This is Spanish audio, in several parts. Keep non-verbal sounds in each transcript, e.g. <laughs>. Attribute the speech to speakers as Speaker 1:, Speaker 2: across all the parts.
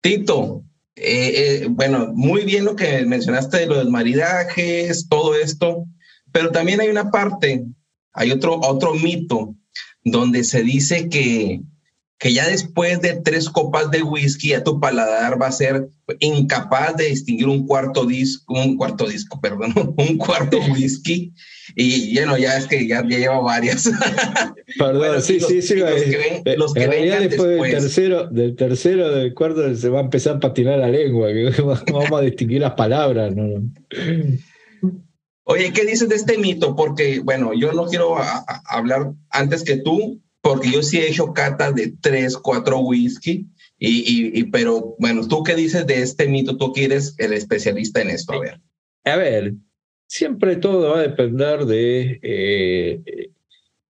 Speaker 1: Tito, eh, eh, bueno, muy bien lo que mencionaste de los maridajes, todo esto, pero también hay una parte, hay otro, otro mito donde se dice que, que ya después de tres copas de whisky ya tu paladar va a ser incapaz de distinguir un cuarto disco, un cuarto disco, perdón, <laughs> un cuarto whisky. Y bueno, ya es que ya, lleva varias. <laughs>
Speaker 2: Perdón, sí, sí, sí. Los que, ven, después, del tercero, del tercero, del cuarto, se va a empezar a patinar la lengua, que <laughs> vamos a distinguir las palabras. ¿no?
Speaker 1: Oye, ¿qué dices de este mito? Porque, bueno, yo no quiero hablar antes que tú, porque yo sí he hecho cata de tres, cuatro whisky, y, y, pero bueno, ¿tú qué dices de este mito? Tú que eres el especialista en esto, a ver.
Speaker 2: A ver, siempre todo va a depender de eh,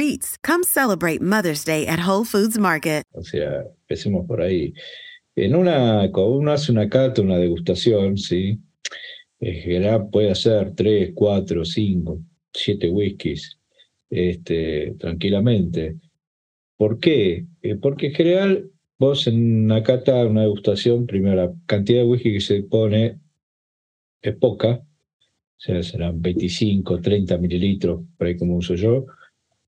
Speaker 3: treats. Come celebrate Mother's Day at Whole Foods Market.
Speaker 2: O sea, empecemos por ahí. En una, cuando uno hace una cata, una degustación, ¿sí? En general puede hacer 3, 4, 5, 7 whiskies este, tranquilamente. ¿Por qué? Eh, porque en general vos en una cata, una degustación, primero la cantidad de whisky que se pone es poca, o sea, serán 25, 30 mililitros, por ahí como uso yo,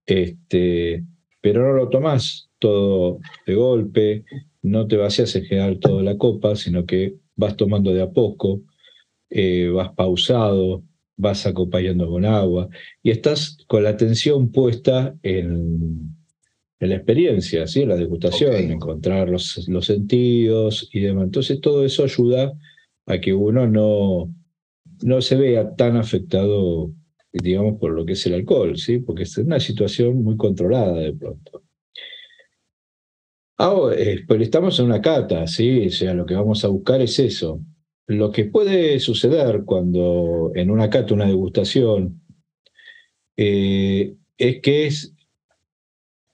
Speaker 2: este, pero no lo tomás todo de golpe, no te vacías en general toda la copa, sino que vas tomando de a poco, eh, vas pausado, vas acompañando con agua y estás con la atención puesta en, la experiencia, ¿sí? en la degustación, en encontrar los, los sentidos y demás. Entonces todo eso ayuda a que uno no, no se vea tan afectado digamos, por lo que es el alcohol, ¿sí? Porque es una situación muy controlada de pronto. Eh, pero estamos en una cata, ¿sí? O sea, lo que vamos a buscar es eso. Lo que puede suceder cuando en una cata, una degustación, eh, es que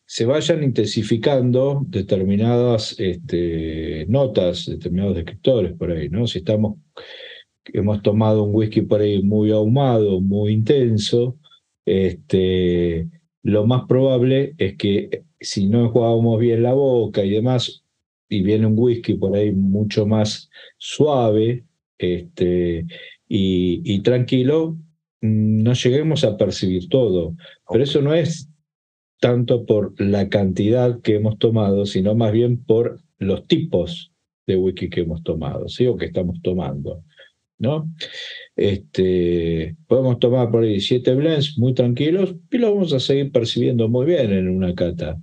Speaker 2: se vayan intensificando determinadas este, notas, determinados descriptores por ahí, ¿no? Si estamos hemos tomado un whisky por ahí muy ahumado, muy intenso, este, lo más probable es que si no enjuagamos bien la boca y demás, y viene un whisky por ahí mucho más suave este, y, tranquilo, no lleguemos a percibir todo. Pero eso no es tanto por la cantidad que hemos tomado, sino más bien por los tipos de whisky que hemos tomado, ¿sí? o que estamos tomando. ¿No? Este, podemos tomar por ahí siete blends muy tranquilos y lo vamos a seguir percibiendo muy bien en una cata.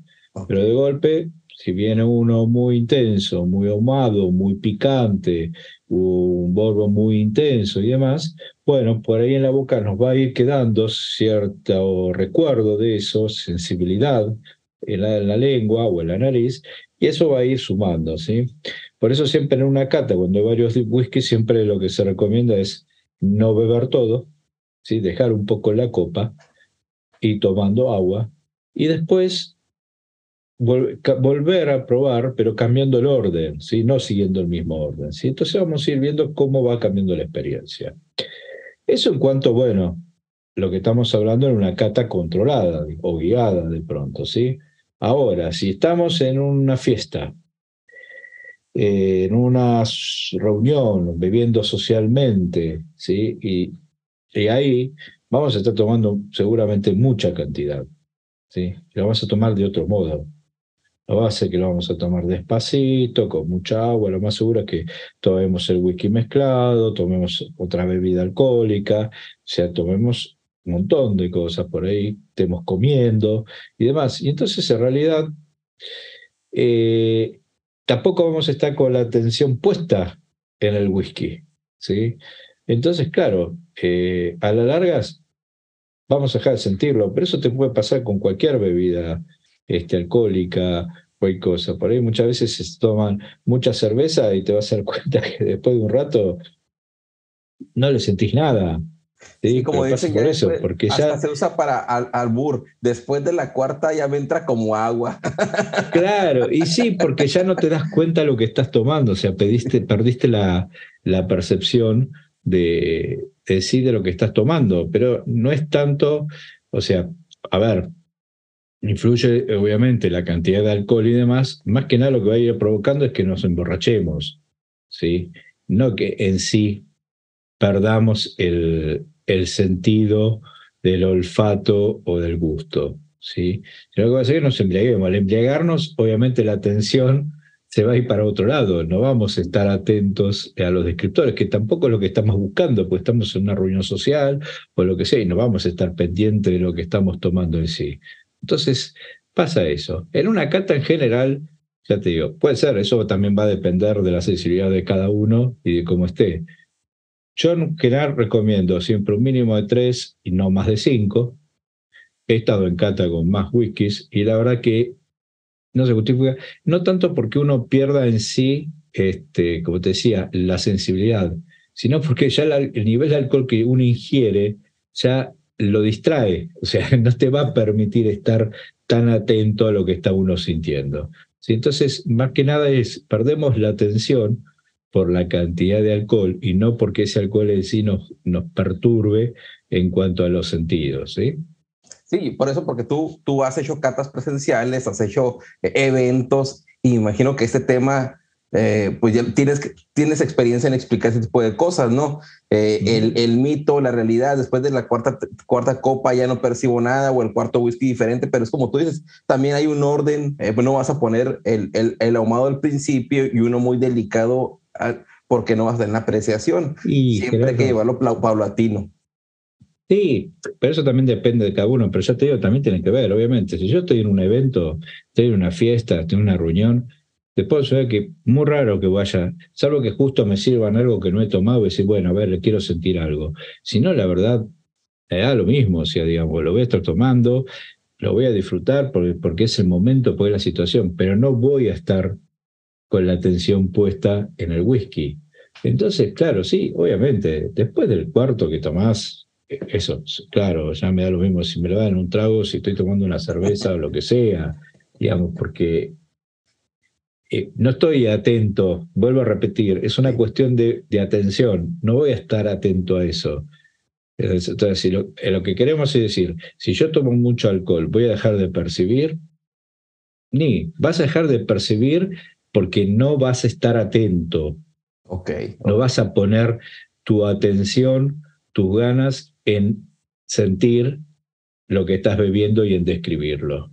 Speaker 2: Pero de golpe, si viene uno muy intenso, muy ahumado, muy picante, un borbo muy intenso y demás, bueno, por ahí en la boca nos va a ir quedando cierto recuerdo de eso, sensibilidad en la, en la lengua o en la nariz, y eso va a ir sumando, ¿sí? Por eso siempre en una cata, cuando hay varios whisky, siempre lo que se recomienda es no beber todo, ¿sí? dejar un poco la copa y tomando agua, y después volver a probar, pero cambiando el orden, ¿sí? no siguiendo el mismo orden. ¿sí? Entonces vamos a ir viendo cómo va cambiando la experiencia. Eso en cuanto, bueno, lo que estamos hablando en una cata controlada o guiada de pronto, ¿sí? Ahora, si estamos en una fiesta, en una reunión, bebiendo socialmente, ¿sí? Y, y, ahí vamos a estar tomando seguramente mucha cantidad, ¿sí? Lo vamos a tomar de otro modo. No va a ser que lo vamos a tomar despacito, con mucha agua, lo más seguro es que tomemos el whisky mezclado, tomemos otra bebida alcohólica, o sea, tomemos un montón de cosas por ahí, estemos comiendo y demás. Y entonces, en realidad, eh, tampoco vamos a estar con la atención puesta en el whisky. ¿sí? Entonces, claro, eh, a la larga vamos a dejar de sentirlo, pero eso te puede pasar con cualquier bebida este, alcohólica, cualquier cosa. Por ahí muchas veces se toman mucha cerveza y te vas a dar <laughs> cuenta que después de un rato no le sentís nada.
Speaker 4: Sí, como dicen, por eso, porque ya se usa para al, albur. Después de la cuarta ya me entra como agua. <laughs>
Speaker 2: Claro, y sí, porque ya no te das cuenta de lo que estás tomando, o sea, pediste, perdiste la, la percepción de, de sí de lo que estás tomando, pero no es tanto, o sea, a ver, influye obviamente la cantidad de alcohol y demás, más que nada lo que va a ir provocando es que nos emborrachemos, ¿sí? No que en sí perdamos el, el sentido del olfato o del gusto, ¿sí? Lo que va a es que nos embriaguemos. Al embriagarnos, obviamente la atención se va a ir para otro lado, no vamos a estar atentos a los descriptores, que tampoco es lo que estamos buscando, pues estamos en una reunión social o lo que sea, y no vamos a estar pendientes de lo que estamos tomando en sí. Entonces, pasa eso. En una cata en general, ya te digo, puede ser, eso también va a depender de la sensibilidad de cada uno y de cómo esté. Yo en general recomiendo siempre un mínimo de tres y no más de cinco. He estado en cata con más whiskies y la verdad que no se justifica, no tanto porque uno pierda en sí, este, como te decía, la sensibilidad, sino porque ya el nivel de alcohol que uno ingiere ya lo distrae, o sea, <laughs> no te va a permitir estar tan atento a lo que está uno sintiendo. Entonces, más que nada es, perdemos la atención por la cantidad de alcohol y no porque ese alcohol en sí nos, nos perturbe en cuanto a los sentidos. ¿sí?
Speaker 4: Sí, por eso, porque tú, tú has hecho catas presenciales, has hecho eh, eventos, y imagino que este tema eh, pues ya tienes, tienes experiencia en explicar ese tipo de cosas, ¿no? Eh, el, el, mito, la realidad, después de la cuarta, cuarta copa ya no percibo nada o el cuarto whisky diferente, pero es como tú dices, también hay un orden, eh, no vas a poner el, el, el, ahumado al principio y uno muy delicado porque no vas a tener apreciación. Y Siempre hay que llevarlo paulatino.
Speaker 2: Sí, pero eso también depende de cada uno, pero ya te digo, también tiene que ver, obviamente, si yo estoy en un evento, estoy en una fiesta, estoy en una reunión, Después se que muy raro que vaya, salvo que justo me sirvan algo que no he tomado y decir, bueno, a ver, le quiero sentir algo. Si no, la verdad, me da lo mismo, o sea, digamos, lo voy a estar tomando, lo voy a disfrutar porque, porque es el momento, porque es la situación, pero no voy a estar con la atención puesta en el whisky. Entonces, claro, sí, obviamente, después del cuarto que tomás, e, eso, claro, ya me da lo mismo si me lo dan un trago, si estoy tomando una cerveza o lo que sea, digamos, porque eh, no estoy atento, vuelvo a repetir, es una cuestión de, atención, no voy a estar atento a eso. Entonces, lo, eh, lo, que queremos es decir, si yo tomo mucho alcohol, ¿voy a dejar de percibir? Ni, vas a dejar de percibir porque no vas a estar atento.
Speaker 4: Okay.
Speaker 2: No vas a poner tu atención, tus ganas en sentir lo que estás bebiendo y en describirlo.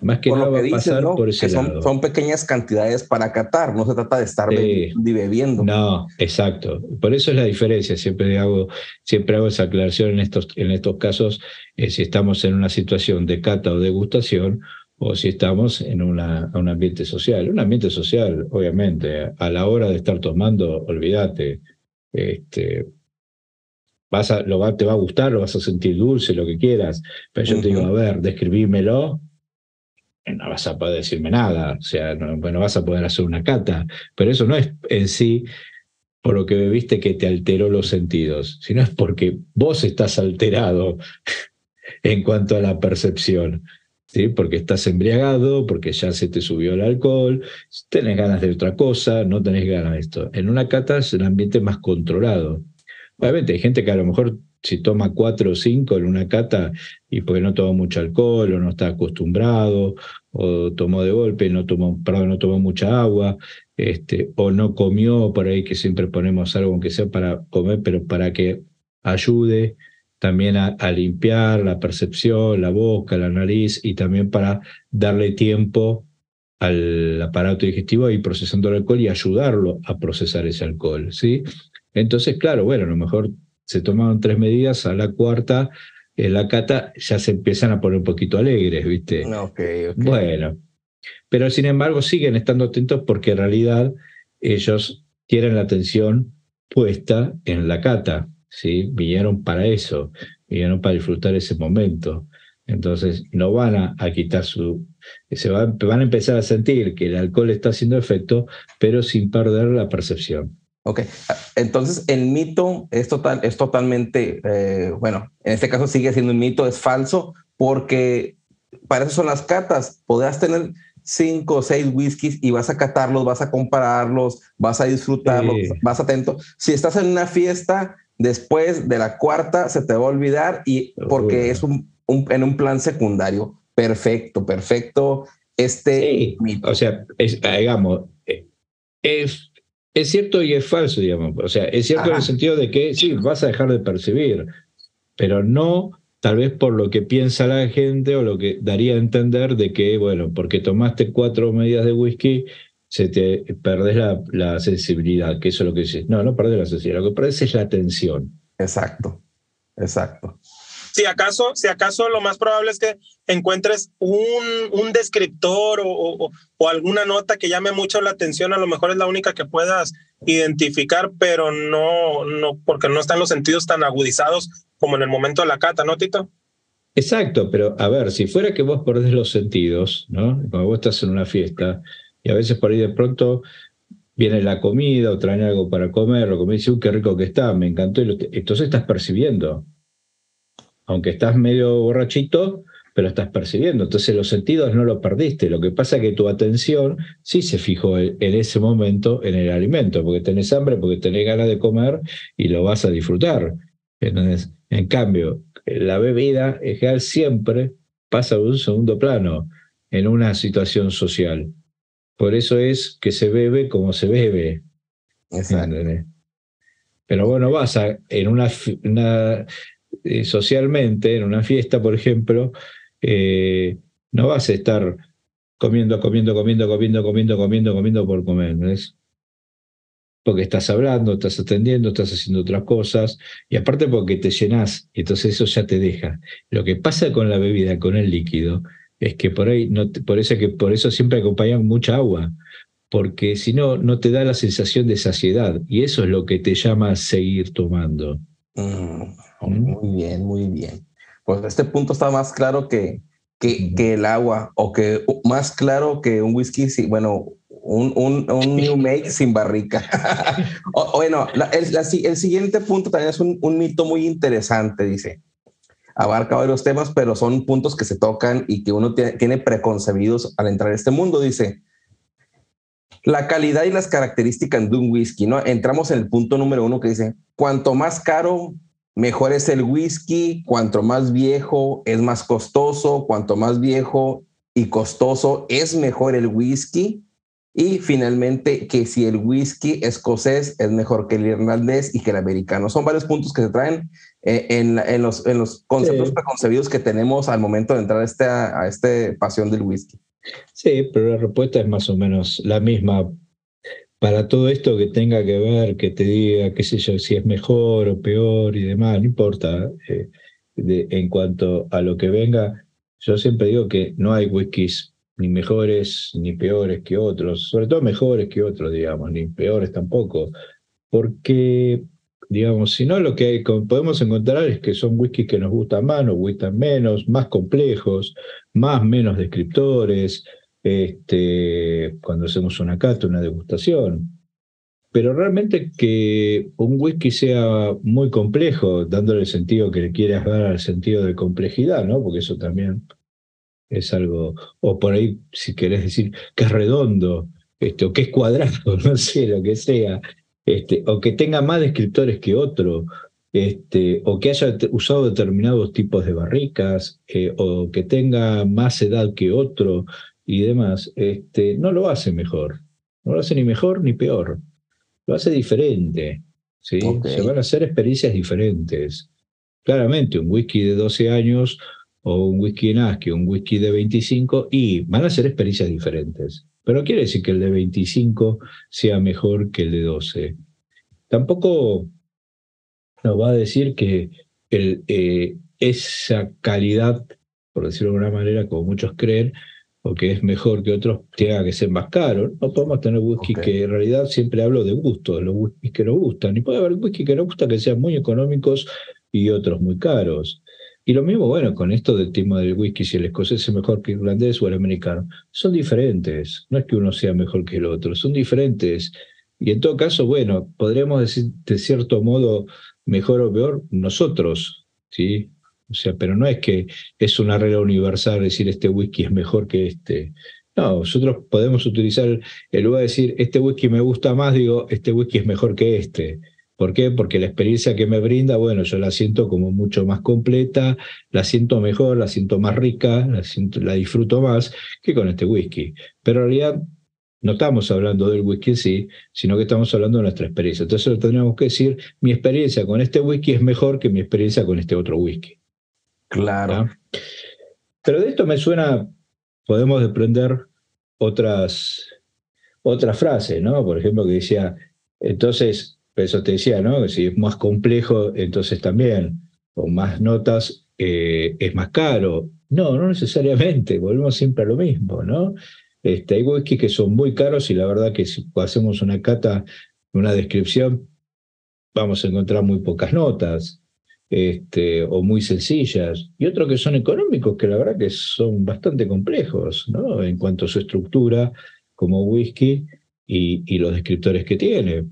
Speaker 2: Más que nada va a pasar por ese
Speaker 4: son, Son pequeñas cantidades para catar, no se trata de estar bebiendo.
Speaker 2: No, exacto. Por eso es la diferencia. Siempre hago, siempre hago esa aclaración en estos, en estos casos, eh, si estamos en una situación de cata o degustación o si estamos en una, un ambiente social. Un ambiente social, obviamente, a la hora de estar tomando, olvídate, este, vas a, lo va, te va a gustar, lo vas a sentir dulce, lo que quieras, pero yo te digo, a ver, describímelo no vas a poder decirme nada, o sea, no, bueno, vas a poder hacer una cata, pero eso no es en sí por lo que bebiste que te alteró los sentidos, sino es porque vos estás alterado <laughs> en cuanto a la percepción, ¿sí? porque estás embriagado, porque ya se te subió el alcohol, tenés ganas de otra cosa, no tenés ganas de esto. En una cata es un ambiente más controlado. Obviamente hay gente que a lo mejor si toma cuatro o cinco en una cata y porque no toma mucho alcohol o no está acostumbrado o tomó de golpe, no tomó, perdón, no tomó mucha agua, este, o no comió por ahí que siempre ponemos algo aunque sea para comer, pero para que ayude también a, a limpiar la percepción, la boca, la nariz y también para darle tiempo al aparato digestivo a ir procesando el alcohol y ayudarlo a procesar ese alcohol, ¿sí? Entonces, claro, bueno, a lo mejor se tomaron tres medidas, a la cuarta, en la cata ya se empiezan a poner un poquito alegres, ¿viste? Bueno, pero sin embargo siguen estando atentos porque en realidad ellos tienen la atención puesta en la cata, ¿sí? Vinieron para eso, vinieron para disfrutar ese momento. Entonces no van a, quitar su... Se van, van a empezar a sentir que el alcohol está haciendo efecto, pero sin perder la percepción.
Speaker 4: Ok, entonces el mito es, total, es totalmente, eh, bueno, en este caso sigue siendo un mito, es falso, porque para eso son las catas. Podrás tener cinco o seis whiskies y vas a catarlos, vas a compararlos, vas a disfrutarlos, vas atento. Si estás en una fiesta, después de la cuarta se te va a olvidar y porque es un, en un plan secundario. Perfecto, perfecto. Este
Speaker 2: O sea, es, digamos, eh, es, es cierto y es falso, digamos. O sea, es cierto en el sentido de que sí, vas a dejar de percibir, pero no tal vez por lo que piensa la gente o lo que daría a entender de que, bueno, porque tomaste cuatro medidas de whisky, se te perdés la, sensibilidad, que eso es lo que dices. No, no perdés la sensibilidad, lo que perdés es la atención.
Speaker 4: Exacto, exacto.
Speaker 5: Si acaso, si acaso lo más probable es que encuentres un, un descriptor o, o, alguna nota que llame mucho la atención, a lo mejor es la única que puedas identificar, pero no, no, porque no están los sentidos tan agudizados como en el momento de la cata, ¿no, Tito?
Speaker 2: Exacto, pero a ver, si fuera que vos perdés los sentidos, ¿no? Cuando vos estás en una fiesta y a veces por ahí de pronto viene la comida o traen algo para comer, o como dice, qué rico que está, me encantó, entonces estás percibiendo. Aunque estás medio borrachito, pero estás percibiendo. Entonces los sentidos no lo perdiste. Lo que pasa es que tu atención sí se fijó en ese momento en el alimento, porque tenés hambre, porque tenés ganas de comer y lo vas a disfrutar. Entonces, en cambio, la bebida en general siempre pasa a un segundo plano en una situación social. Por eso es que se bebe como se bebe. Pero bueno, vas a, en una, eh, socialmente, en una fiesta, por ejemplo, eh, no vas a estar comiendo, comiendo, comiendo, comiendo, comiendo, comiendo, comiendo por comer. ¿no es? porque estás hablando, estás atendiendo, estás haciendo otras cosas, y aparte porque te llenas, y entonces eso ya te deja. Lo que pasa con la bebida, con el líquido, es que por ahí, no por, eso que por eso siempre acompañan mucha agua, porque si no, no te da la sensación de saciedad, y eso es lo que te llama a seguir tomando.
Speaker 4: Mm, ¿Mm? muy bien, muy bien. Pues este punto está más claro que, que, que, el agua, o que más claro que un whisky, bueno, un, un, un new make sin barrica. <laughs> bueno, el, el, siguiente punto también es un, un, mito muy interesante, dice. Abarca varios temas, pero son puntos que se tocan y que uno tiene, preconcebidos al entrar a este mundo. Dice, la calidad y las características de un whisky, ¿no? Entramos en el punto número uno que dice, cuanto más caro, mejor es el whisky, cuanto más viejo, es más costoso, cuanto más viejo y costoso, es mejor el whisky. Y finalmente, que si el whisky escocés es mejor que el irlandés y que el americano. Son varios puntos que se traen eh, en, en, los, en los conceptos preconcebidos que tenemos al momento de entrar a este, a este pasión del whisky.
Speaker 2: Sí, pero la respuesta es más o menos la misma. Para todo esto que tenga que ver, que te diga, qué sé yo, si es mejor o peor y demás, no importa. Eh, en cuanto a lo que venga, yo siempre digo que no hay whiskies ni mejores ni peores que otros, sobre todo mejores que otros, digamos, ni peores tampoco, porque, digamos, si no, lo que podemos encontrar es que son whiskies que nos gustan más, nos gustan menos, más complejos, más, menos descriptores, este, cuando hacemos una cata, una degustación. Pero realmente que un whisky sea muy complejo, dándole el sentido que le quieras dar al sentido de complejidad, ¿no? Porque eso también es algo, o por ahí, si querés decir que es redondo, este, o que es cuadrado, <laughs> no sé, lo que sea, este, o que tenga más descriptores que otro, este, o que haya usado determinados tipos de barricas, eh, o que tenga más edad que otro y demás, este, no lo hace mejor. No lo hace ni mejor ni peor. Lo hace diferente. ¿sí? Se van a hacer experiencias diferentes. Claramente, un whisky de 12 años o un whisky en o un whisky de 25 y van a ser experiencias diferentes. Pero no quiere decir que el de 25 sea mejor que el de 12. Tampoco nos va a decir que el, eh, esa calidad, por decirlo de alguna manera, como muchos creen, o que es mejor que otros, tenga que ser más caro. No podemos tener whisky que en realidad siempre hablo de gusto, de los whiskies que nos gustan. Y puede haber whisky que nos gusta que sean muy económicos y otros muy caros. Y lo mismo, bueno, con esto del tema del whisky, si el escocés es mejor que el irlandés o el americano, son diferentes. No es que uno sea mejor que el otro, son diferentes. Y en todo caso, bueno, podríamos decir de cierto modo mejor o peor nosotros, ¿sí? O sea, pero no es que es una regla universal decir este whisky es mejor que este. No, nosotros podemos utilizar, en lugar de decir este whisky me gusta más, digo este whisky es mejor que este. ¿Por qué? Porque la experiencia que me brinda, bueno, yo la siento como mucho más completa, la siento mejor, la siento más rica, la, siento, la disfruto más que con este whisky. Pero en realidad no estamos hablando del whisky en sí, sino que estamos hablando de nuestra experiencia. Entonces tendríamos que decir, mi experiencia con este whisky es mejor que mi experiencia con este otro whisky.
Speaker 4: Claro.
Speaker 2: Pero de esto me suena, podemos desprender otras, otras frases, ¿no? Por ejemplo, que decía, entonces, eso te decía, ¿no? Si es más complejo, entonces también, con más notas, eh, es más caro. No, no necesariamente, volvemos siempre a lo mismo, ¿no? Este, hay whisky que son muy caros y la verdad que si hacemos una cata, una descripción, vamos a encontrar muy pocas notas este, o muy sencillas, y otros que son económicos, que la verdad que son bastante complejos, ¿no? En cuanto a su estructura como whisky y, los descriptores que tiene.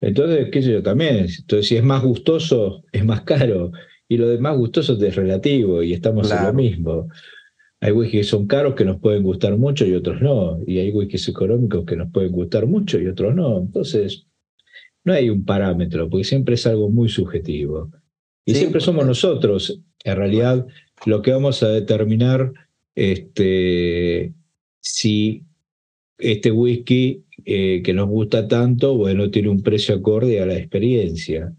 Speaker 2: Entonces, qué sé yo, también, entonces si es más gustoso, es más caro, y lo de más gustoso es relativo, y estamos en lo mismo. Hay whiskies que son caros que nos pueden gustar mucho y otros no, y hay whiskies económicos que nos pueden gustar mucho y otros no. Entonces, no hay un parámetro, porque siempre es algo muy subjetivo. Y siempre somos nosotros, en realidad, lo que vamos a determinar este, si este whisky eh, que nos gusta tanto, bueno, tiene un precio acorde a la experiencia.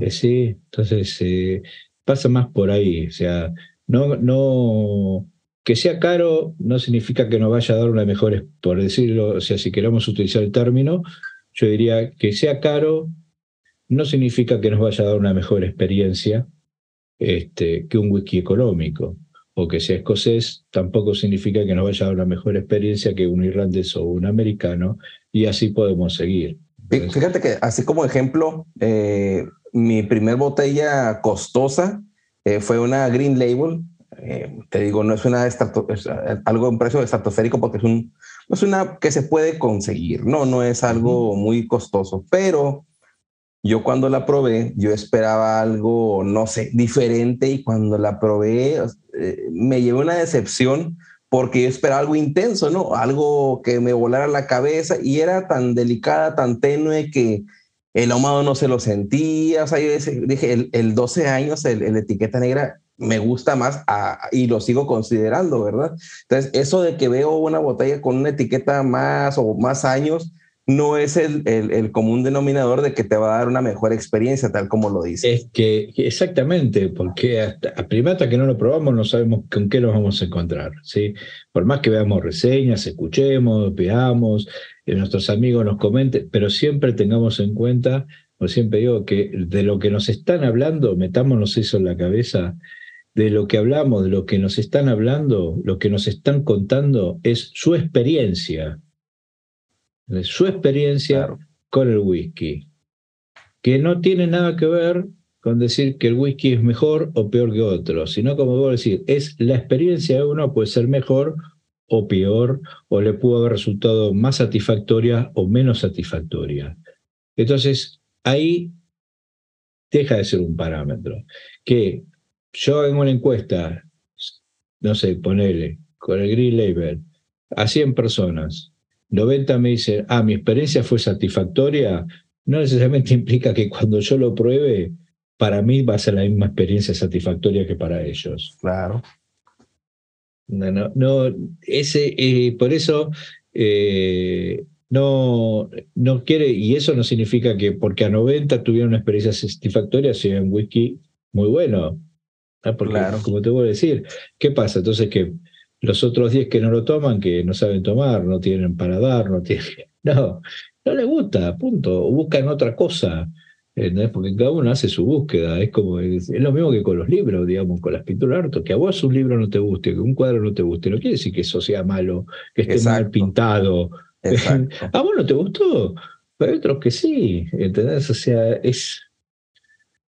Speaker 2: Eh, sí, entonces eh, pasa más por ahí. O sea, no, no, que sea caro no significa que nos vaya a dar una mejor, por decirlo, o sea, si queremos utilizar el término, yo diría que sea caro no significa que nos vaya a dar una mejor experiencia este, que un whisky económico. O que sea escocés tampoco significa que nos vaya a dar una mejor experiencia que un irlandés o un americano, y así podemos seguir.
Speaker 4: Fíjate que, así como ejemplo, eh, mi primer botella costosa eh, fue una Green Label. Eh, te digo, no es una algo en precio estratosférico porque es un es una que se puede conseguir, no, no es algo muy costoso, pero yo cuando la probé, yo esperaba algo, no sé, diferente y cuando la probé eh, me llevé una decepción porque yo esperaba algo intenso, ¿no? Algo que me volara la cabeza y era tan delicada, tan tenue que el ahumado no se lo sentía, o sea, yo dije, el, el 12 años, el, etiqueta negra me gusta más y lo sigo considerando, ¿verdad? Entonces, eso de que veo una botella con una etiqueta más o más años, no es el, el, común denominador de que te va a dar una mejor experiencia, tal como lo dice.
Speaker 2: Es que exactamente, porque hasta, a primata que no lo probamos no sabemos con qué nos vamos a encontrar, ¿sí? Por más que veamos reseñas, escuchemos, veamos, eh, nuestros amigos nos comenten, pero siempre tengamos en cuenta, o siempre digo, que de lo que nos están hablando, metámonos eso en la cabeza, de lo que hablamos, de lo que nos están hablando, lo que nos están contando es su experiencia, su experiencia con el whisky, que no tiene nada que ver con decir que el whisky es mejor o peor que otro, sino como a decir, es la experiencia de uno puede ser mejor o peor, o le pudo haber resultado más satisfactoria o menos satisfactoria. Entonces, ahí deja de ser un parámetro, que yo hago una encuesta, no sé, ponele, con el Green Label, a 100 personas, 90 me dicen, ah, mi experiencia fue satisfactoria, no necesariamente <laughs> implica que cuando yo lo pruebe, para mí va a ser la misma experiencia satisfactoria que para ellos.
Speaker 4: Claro.
Speaker 2: No, no, no ese, eh, por eso eh, no, no quiere, y eso no significa que porque a 90 tuvieron una experiencia satisfactoria sea un whisky muy bueno. Porque, claro. como te voy a decir, ¿qué pasa? Entonces que los otros 10 que no lo toman, que no saben tomar, no tienen para dar, no tienen... <laughs> No, no les gusta, punto. Buscan otra cosa. Porque cada uno hace su búsqueda. Es como es, lo mismo que con los libros, digamos, con las pinturas harto. Que a vos un libro no te guste, que un cuadro no te guste, no quiere decir que eso sea malo, que esté mal pintado. <laughs> a vos no te gustó, pero hay otros que sí. ¿Entendés? O sea, es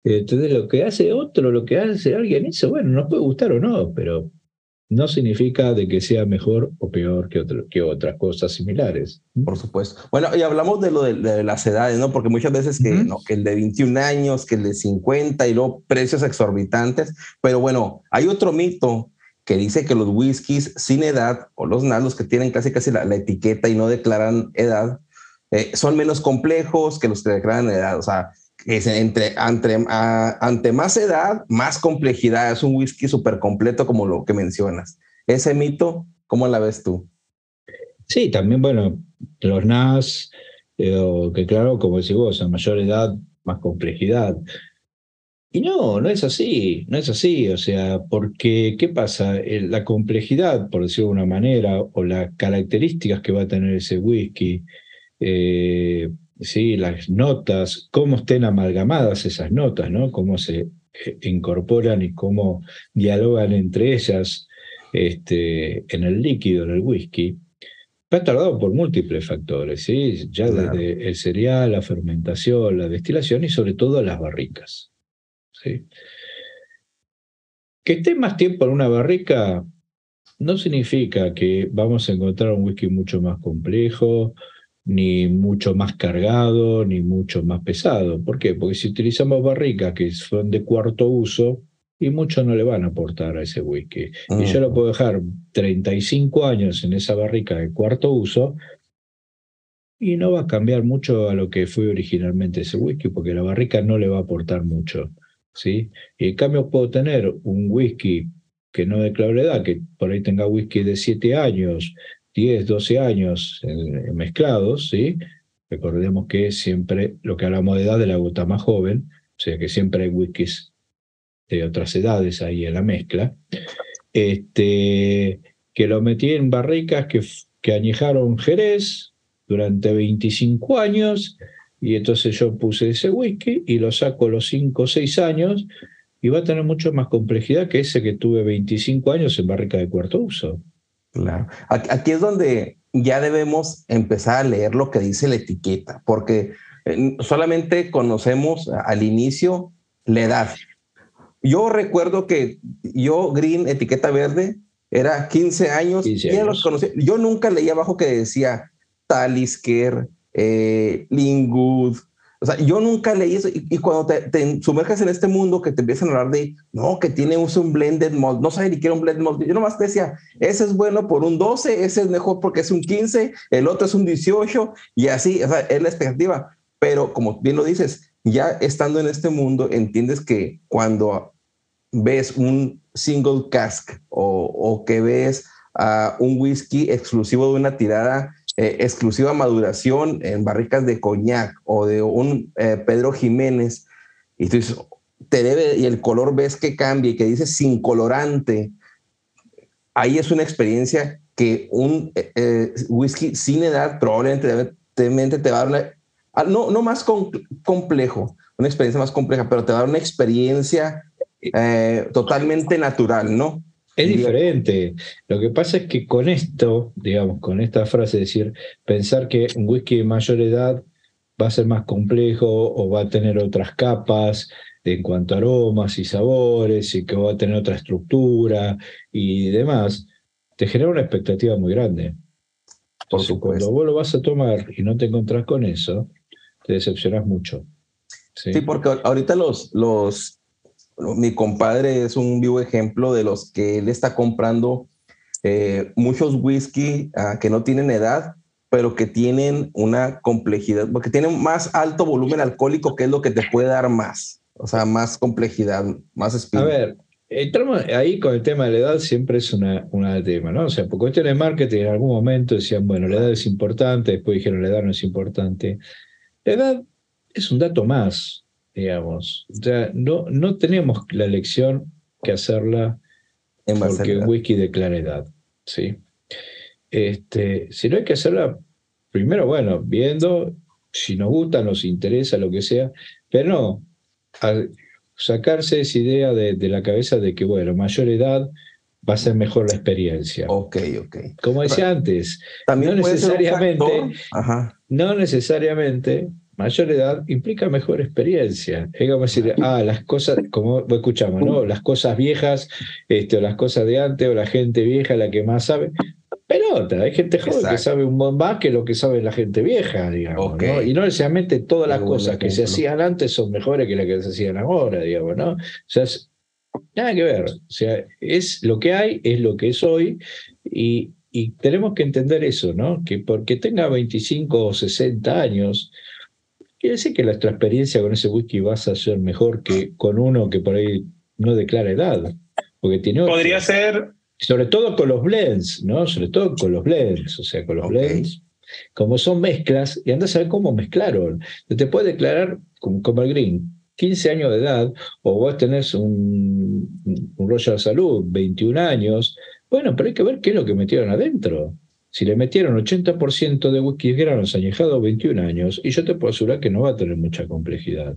Speaker 2: Entonces, lo que hace otro, lo que hace alguien, eso, bueno, nos puede gustar o no, pero no significa de que sea mejor o peor que, otro, que otras cosas similares.
Speaker 4: Por supuesto. Bueno, y hablamos de lo de, las edades, ¿no? Porque muchas veces que, no, que el de 21 años, que el de 50 y luego precios exorbitantes. Pero bueno, hay otro mito que dice que los whiskies sin edad o los nalos que tienen casi casi la, etiqueta y no declaran edad eh, son menos complejos que los que declaran edad. O sea, es entre, ante, más edad, más complejidad. Es un whisky súper completo como lo que mencionas. Ese mito, ¿cómo la ves tú?
Speaker 2: Sí, también, bueno, los NAS, eh, que claro, como decís vos, a mayor edad, más complejidad. Y no, no es así, no es así, o sea, porque, ¿qué pasa? La complejidad, por decirlo de una manera, o las características que va a tener ese whisky, eh, ¿sí? las notas, cómo estén amalgamadas esas notas, ¿no? cómo se eh, incorporan y cómo dialogan entre ellas este, en el líquido, en el whisky, va tardado por múltiples factores, ¿sí? ya desde el cereal, la fermentación, la destilación y sobre todo las barricas. ¿sí? Que esté más tiempo en una barrica no significa que vamos a encontrar un whisky mucho más complejo, ni mucho más cargado, ni mucho más pesado. ¿Por qué? Porque si utilizamos barricas que son de cuarto uso, y mucho no le van a aportar a ese whisky. Y yo lo puedo dejar 35 años en esa barrica de cuarto uso y no va a cambiar mucho a lo que fue originalmente ese whisky, porque la barrica no le va a aportar mucho. ¿sí? Y en cambio puedo tener un whisky que no declare la edad, que por ahí tenga whisky de 7 años, 10, 12 años eh, mezclados, ¿sí? Recordemos que siempre lo que hablamos de edad de la gota más joven, o sea que siempre hay whiskies de otras edades ahí en la mezcla, este, que lo metí en barricas que, que añejaron Jerez durante 25 años, y entonces yo puse ese whisky y lo saco a los 5 o 6 años, y va a tener mucho más complejidad que ese que tuve 25 años en barrica de cuarto uso.
Speaker 4: Claro. Aquí es donde ya debemos empezar a leer lo que dice la etiqueta, porque eh, solamente conocemos al inicio la edad. Yo recuerdo que yo, Green, etiqueta verde, era 15 años, y los conocí. Yo nunca leía abajo que decía Talisker, eh, Lingwood, o sea, yo nunca leí eso. Y, cuando te, sumerges en este mundo que te empiezan a hablar de, no, que tiene un blended malt, no sabía ni qué era un blended malt. Yo nomás te decía, ese es bueno por un 12, ese es mejor porque es un 15, el otro es un 18, y así, o sea, es la expectativa. Pero como bien lo dices, ya estando en este mundo, entiendes que cuando ves un single cask o, o que ves a un whisky exclusivo de una tirada eh, exclusiva maduración en barricas de coñac o de un eh, Pedro Jiménez, y tú dices, te debe, y el color ves que cambia y que dice sin colorante, ahí es una experiencia que un eh, whisky sin edad probablemente te va a dar una, ah, no, no más complejo, una experiencia más compleja, pero te va a dar una experiencia totalmente natural, ¿no?
Speaker 2: Es diferente. Lo que pasa es que con esto, digamos, con esta frase, decir, pensar que un whisky de mayor edad va a ser más complejo o va a tener otras capas en cuanto a aromas y sabores y que va a tener otra estructura y demás, te genera una expectativa muy grande. Por supuesto. Cuando vos lo vas a tomar y no te encontrás con eso, te decepcionas mucho.
Speaker 4: Sí, sí porque ahorita los, los mi compadre es un vivo ejemplo de los que él está comprando eh, muchos whisky ah, que no tienen edad, pero que tienen una complejidad, porque tienen más alto volumen alcohólico, que es lo que te puede dar más, o sea, más complejidad, más espíritu.
Speaker 2: A ver, entramos ahí con el tema de la edad, siempre es una, una tema, ¿no? O sea, por cuestiones de marketing, en algún momento decían, bueno, la edad es importante, después dijeron, la edad no es importante. La edad es un dato más, digamos. O sea, no, no tenemos la elección que hacerla en porque un whisky de claridad, ¿sí? Este, si no hay que hacerla, primero, bueno, viendo si nos gusta, nos interesa, lo que sea, pero no, sacarse esa idea de, la cabeza de que, bueno, mayor edad va a ser mejor la experiencia.
Speaker 4: Ok, ok.
Speaker 2: Como decía antes, también no necesariamente, no necesariamente mayor edad implica mejor experiencia. Es como decir, ah, las cosas, como escuchamos, ¿no? Las cosas viejas, este, o las cosas de antes, o la gente vieja, la que más sabe. Pelota, hay gente joven que sabe un montón más que lo que sabe la gente vieja, digamos. ¿no? Y no necesariamente todas las cosas que se hacían antes son mejores que las que se hacían ahora, digamos, ¿no? O sea, nada que ver. O sea, es lo que hay, es lo que es hoy, y, y tenemos que entender eso, ¿no? Que porque tenga 25 o 60 años, quiere decir que nuestra experiencia con ese whisky va a ser mejor que con uno que por ahí no declara edad. Porque tiene
Speaker 5: Podría ser.
Speaker 2: Sobre todo con los blends, ¿no? Sobre todo con los blends, o sea, con los blends. Como son mezclas, y andas a ver cómo mezclaron. Te puede declarar como, el green, 15 años de edad, o vos tenés un, un rollo de salud, 21 años, bueno, pero hay que ver qué es lo que metieron adentro. Si le metieron 80% de whisky granos añejados 21 años, y yo te puedo asegurar que no va a tener mucha complejidad.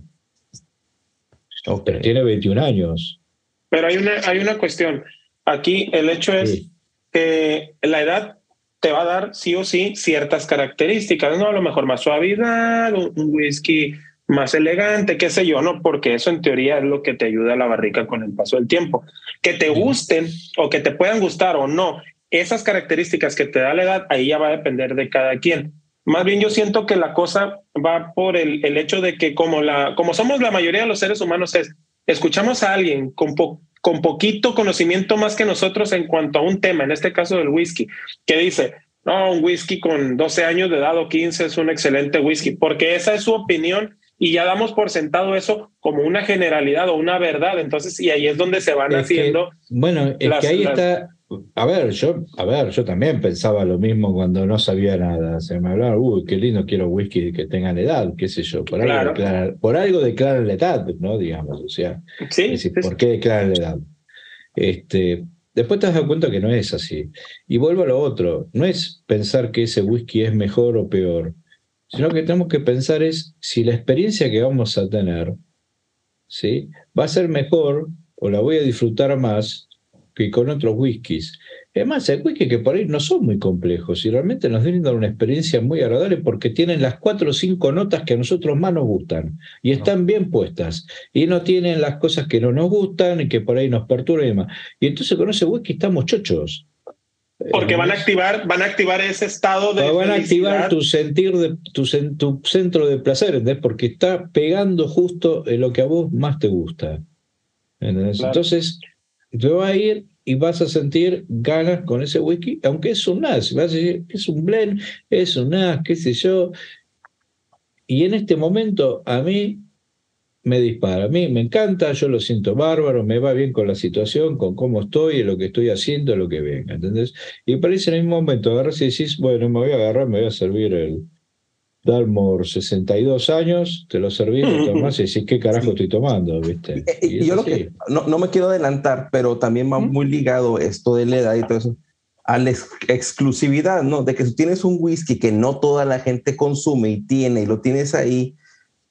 Speaker 2: Pero tiene 21 años.
Speaker 5: Pero hay una, hay una cuestión. Aquí el hecho es que la edad te va a dar sí o sí ciertas características, ¿no? A lo mejor más suavidad, un, whisky más elegante, qué sé yo, ¿no? Porque eso en teoría es lo que te ayuda a la barrica con el paso del tiempo. Que te gusten o que te puedan gustar o no, esas características que te da la edad, ahí ya va a depender de cada quien. Más bien yo siento que la cosa va por el, el hecho de que como, la, como somos la mayoría de los seres humanos, es, escuchamos a alguien con, con poquito conocimiento más que nosotros en cuanto a un tema, en este caso del whisky, que dice, no, un whisky con 12 años de edad o 15 es un excelente whisky, porque esa es su opinión y ya damos por sentado eso como una generalidad o una verdad. Entonces, y ahí es donde se van haciendo.
Speaker 2: bueno, es que ahí está a ver, yo, a ver, yo también pensaba lo mismo cuando no sabía nada. Se me hablaba, uy, qué lindo, quiero whisky que tengan edad, qué sé yo. Por, algo, declaran, por algo declaran la edad, ¿no? Digamos, o sea,
Speaker 5: ¿Sí?
Speaker 2: ¿por qué declaran la edad? Este, después te das cuenta que no es así. Y vuelvo a lo otro, no es pensar que ese whisky es mejor o peor, sino que tenemos que pensar es si la experiencia que vamos a tener, ¿sí? Va a ser mejor o la voy a disfrutar más que con otros whiskies. Además, hay whiskies que por ahí no son muy complejos y realmente nos brindan una experiencia muy agradable porque tienen las cuatro o cinco notas que a nosotros más nos gustan y están bien puestas y no tienen las cosas que no nos gustan y que por ahí nos perturban y demás. Y entonces con ese whisky estamos chochos.
Speaker 5: Porque van a activar, van a activar ese estado de.
Speaker 2: Van a activar tu sentir de tu, tu centro de placer, ¿entendés? Porque está pegando justo en lo que a vos más te gusta. Entonces, te vas a ir y vas a sentir ganas con ese whisky, aunque es un NAS, vas a decir, es un blend, es un NAS, qué sé yo. Y en este momento a mí me dispara, a mí me encanta, yo lo siento bárbaro, me va bien con la situación, con cómo estoy, lo que estoy haciendo, lo que venga, ¿entendés? Y parece en el mismo momento agarras y decís, bueno, me voy a agarrar, me voy a servir el, Dalmor, 62 años, te lo serví, lo <laughs> tomás y decís, ¿qué carajo estoy tomando? ¿viste?
Speaker 4: Y, yo lo que, no, no, me quiero adelantar, pero también va muy ligado esto de la edad y todo eso, a la exclusividad, ¿no? De que si tienes un whisky que no toda la gente consume y tiene, y lo tienes ahí,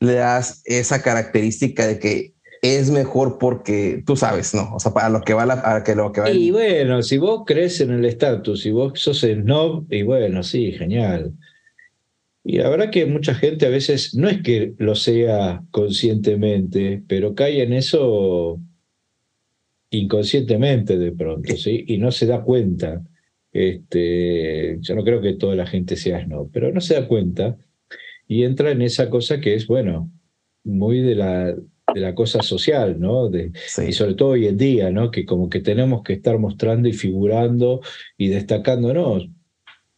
Speaker 4: le das esa característica de que es mejor porque tú sabes, ¿no? O sea, para lo que va la, para que lo que va.
Speaker 2: Y bueno, si vos crees en el estatus, si vos sos snob, y bueno, sí, genial. Y la verdad que mucha gente a veces no es que lo sea conscientemente, pero cae en eso inconscientemente de pronto, ¿sí? Y no se da cuenta. Este, yo no creo que toda la gente sea no, pero no se da cuenta y entra en esa cosa que es, bueno, muy de la, de la cosa social, ¿no? De, Y sobre todo hoy en día, ¿no? Que como que tenemos que estar mostrando y figurando y destacándonos.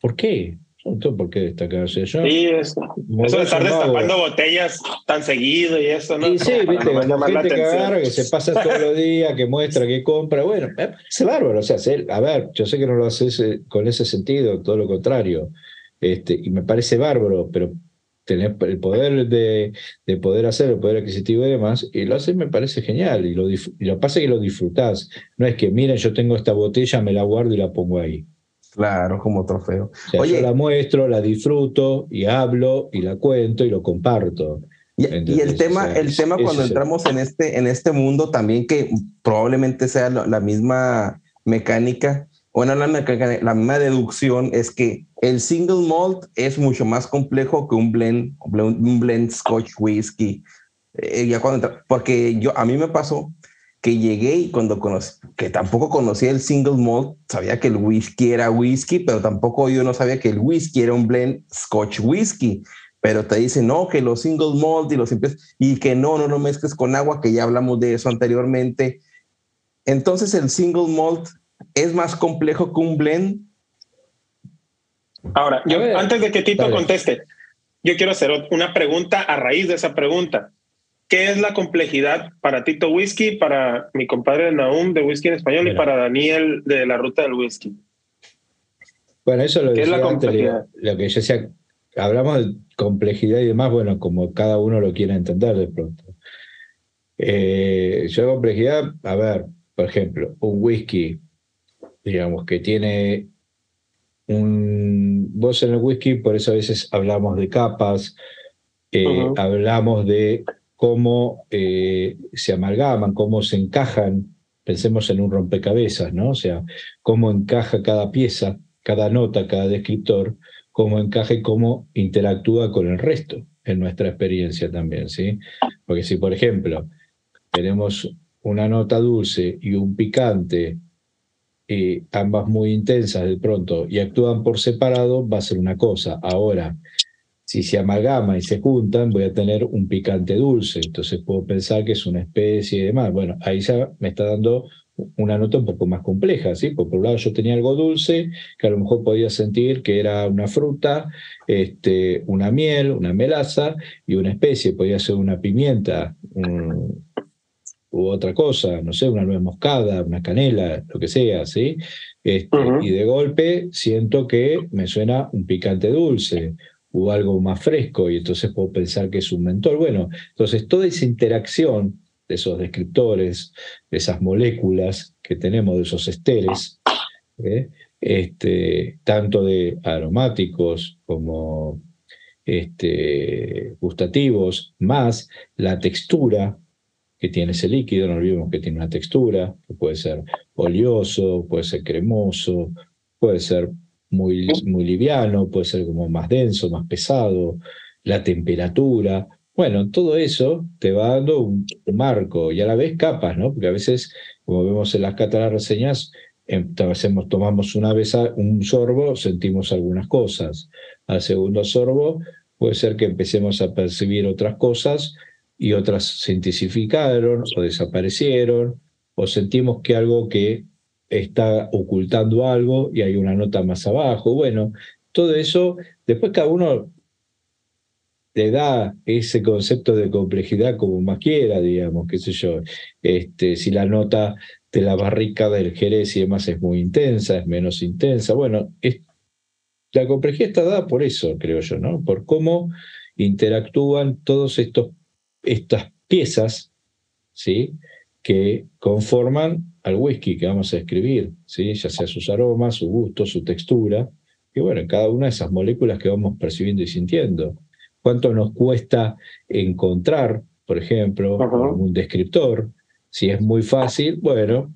Speaker 2: ¿Por qué? ¿Por qué destacarse yo?
Speaker 5: Sí, eso. Eso de estar destapando botellas tan seguido y eso, ¿no?
Speaker 2: Y sí, <laughs> viste, cuando gente que agarra, que se pasa todos los días, que muestra, que compra, bueno, es bárbaro. O sea, a ver, yo sé que no lo haces eh, con ese sentido, todo lo contrario. Este, y me parece bárbaro, pero tener el poder de, de, poder hacer, el poder adquisitivo y demás, y lo haces me parece genial. Y lo, y lo pasa que lo disfrutás. No es que, miren, yo tengo esta botella, me la guardo y la pongo ahí.
Speaker 4: Claro, como trofeo.
Speaker 2: Oye, yo la muestro, la disfruto y hablo y la cuento y lo comparto.
Speaker 4: Y, el tema, el tema cuando entramos en este, en este mundo también que probablemente sea la misma mecánica, bueno, la, la misma deducción es que el single malt es mucho más complejo que un blend, un blend Scotch whisky. Eh, ya cuando, porque yo, a mí me pasó que llegué y cuando conocí, que tampoco conocía el single malt, sabía que el whisky era whisky, pero tampoco yo no sabía que el whisky era un blend Scotch whisky. Pero te dicen, no, que los single malt y los simples, y que no, no lo mezcles con agua, que ya hablamos de eso anteriormente. Entonces el single malt es más complejo que un blend.
Speaker 5: Ahora, yo, antes de que Tito conteste, yo quiero hacer una pregunta a raíz de esa pregunta. ¿Qué es la complejidad para Tito Whisky, para mi compadre Naum de Whisky en Español y para Daniel de la Ruta del Whisky?
Speaker 2: Bueno, eso lo, ¿Qué es la complejidad? Lo, que yo decía, hablamos de complejidad y demás, bueno, como cada uno lo quiere entender de pronto. Eh, yo complejidad, a ver, por ejemplo, un whisky, digamos, que tiene un... Vos en el whisky, por eso a veces hablamos de capas, eh, hablamos de cómo eh, se amalgaman, cómo se encajan, pensemos en un rompecabezas, ¿no? O sea, cómo encaja cada pieza, cada nota, cada descriptor, cómo encaja y cómo interactúa con el resto en nuestra experiencia también, ¿sí? Porque si, por ejemplo, tenemos una nota dulce y un picante, y ambas muy intensas de pronto, y actúan por separado, va a ser una cosa. Ahora, si se amalgama y se juntan, voy a tener un picante dulce. Entonces puedo pensar que es una especie y demás. Bueno, ahí ya me está dando una nota un poco más compleja, ¿sí? por un lado yo tenía algo dulce, que a lo mejor podía sentir que era una fruta, este, una miel, una melaza y una especie, podía ser una pimienta u otra cosa, no sé, una nuez moscada, una canela, lo que sea, ¿sí? Este, Y de golpe siento que me suena un picante dulce o algo más fresco y entonces puedo pensar que es un mentor. Bueno, entonces toda esa interacción de esos descriptores, de esas moléculas que tenemos, de esos esteres, ¿eh? este, tanto de aromáticos como este, gustativos, más la textura que tiene ese líquido, no olvidemos que tiene una textura, que puede ser oleoso, puede ser cremoso, puede ser muy, muy liviano, puede ser como más denso, más pesado, la temperatura. Bueno, todo eso te va dando un, marco y a la vez capas, ¿no? Porque a veces, como vemos en las cátaras reseñas, em, hacemos, tomamos una vez un sorbo, sentimos algunas cosas. Al segundo sorbo puede ser que empecemos a percibir otras cosas y otras se intensificaron o desaparecieron, o sentimos que algo que está ocultando algo y hay una nota más abajo. Bueno, todo eso, después cada uno le da ese concepto de complejidad como más quiera, digamos, qué sé yo. Este, si la nota de la barrica del Jerez y demás es muy intensa, es menos intensa. Bueno, la complejidad está dada por eso, creo yo, ¿no? Por cómo interactúan todas estas piezas, ¿sí? Que conforman al whisky que vamos a escribir, ¿sí? ya sea sus aromas, su gusto, su textura, y bueno, cada una de esas moléculas que vamos percibiendo y sintiendo. ¿Cuánto nos cuesta encontrar, por ejemplo, un descriptor? Si es muy fácil, bueno,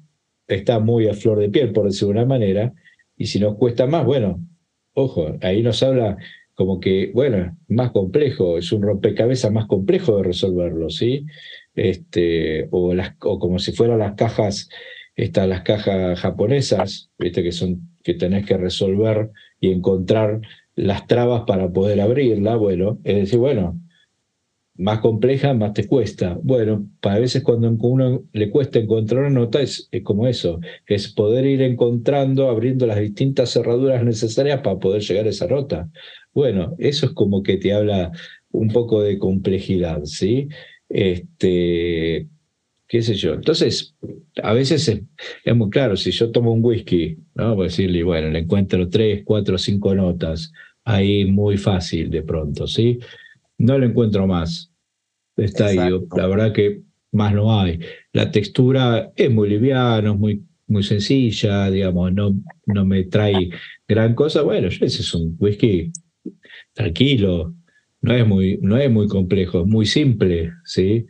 Speaker 2: está muy a flor de piel, por decirlo de una manera, y si nos cuesta más, bueno, ojo, ahí nos habla como que, bueno, más complejo, es un rompecabezas más complejo de resolverlo, ¿sí? Este, o, las, o como si fueran las cajas están las cajas japonesas, ¿viste? Que, son, que tenés que resolver y encontrar las trabas para poder abrirla. Bueno, es decir, bueno, más compleja, más te cuesta. Bueno, a veces cuando uno le cuesta encontrar una nota es, es, como eso, es poder ir encontrando, abriendo las distintas cerraduras necesarias para poder llegar a esa nota. Bueno, eso es como que te habla un poco de complejidad, ¿sí? Este, qué sé yo. Entonces, a veces es, muy claro, si yo tomo un whisky, ¿no? Voy a decirle, bueno, le encuentro tres, cuatro, cinco notas, ahí muy fácil de pronto, ¿sí? No le encuentro más. Está ahí, la verdad que más no hay. La textura es muy liviana, es muy, muy sencilla, digamos, no, no me trae gran cosa. Bueno, ese es un whisky tranquilo, no es muy, no es muy complejo, es muy simple, ¿sí?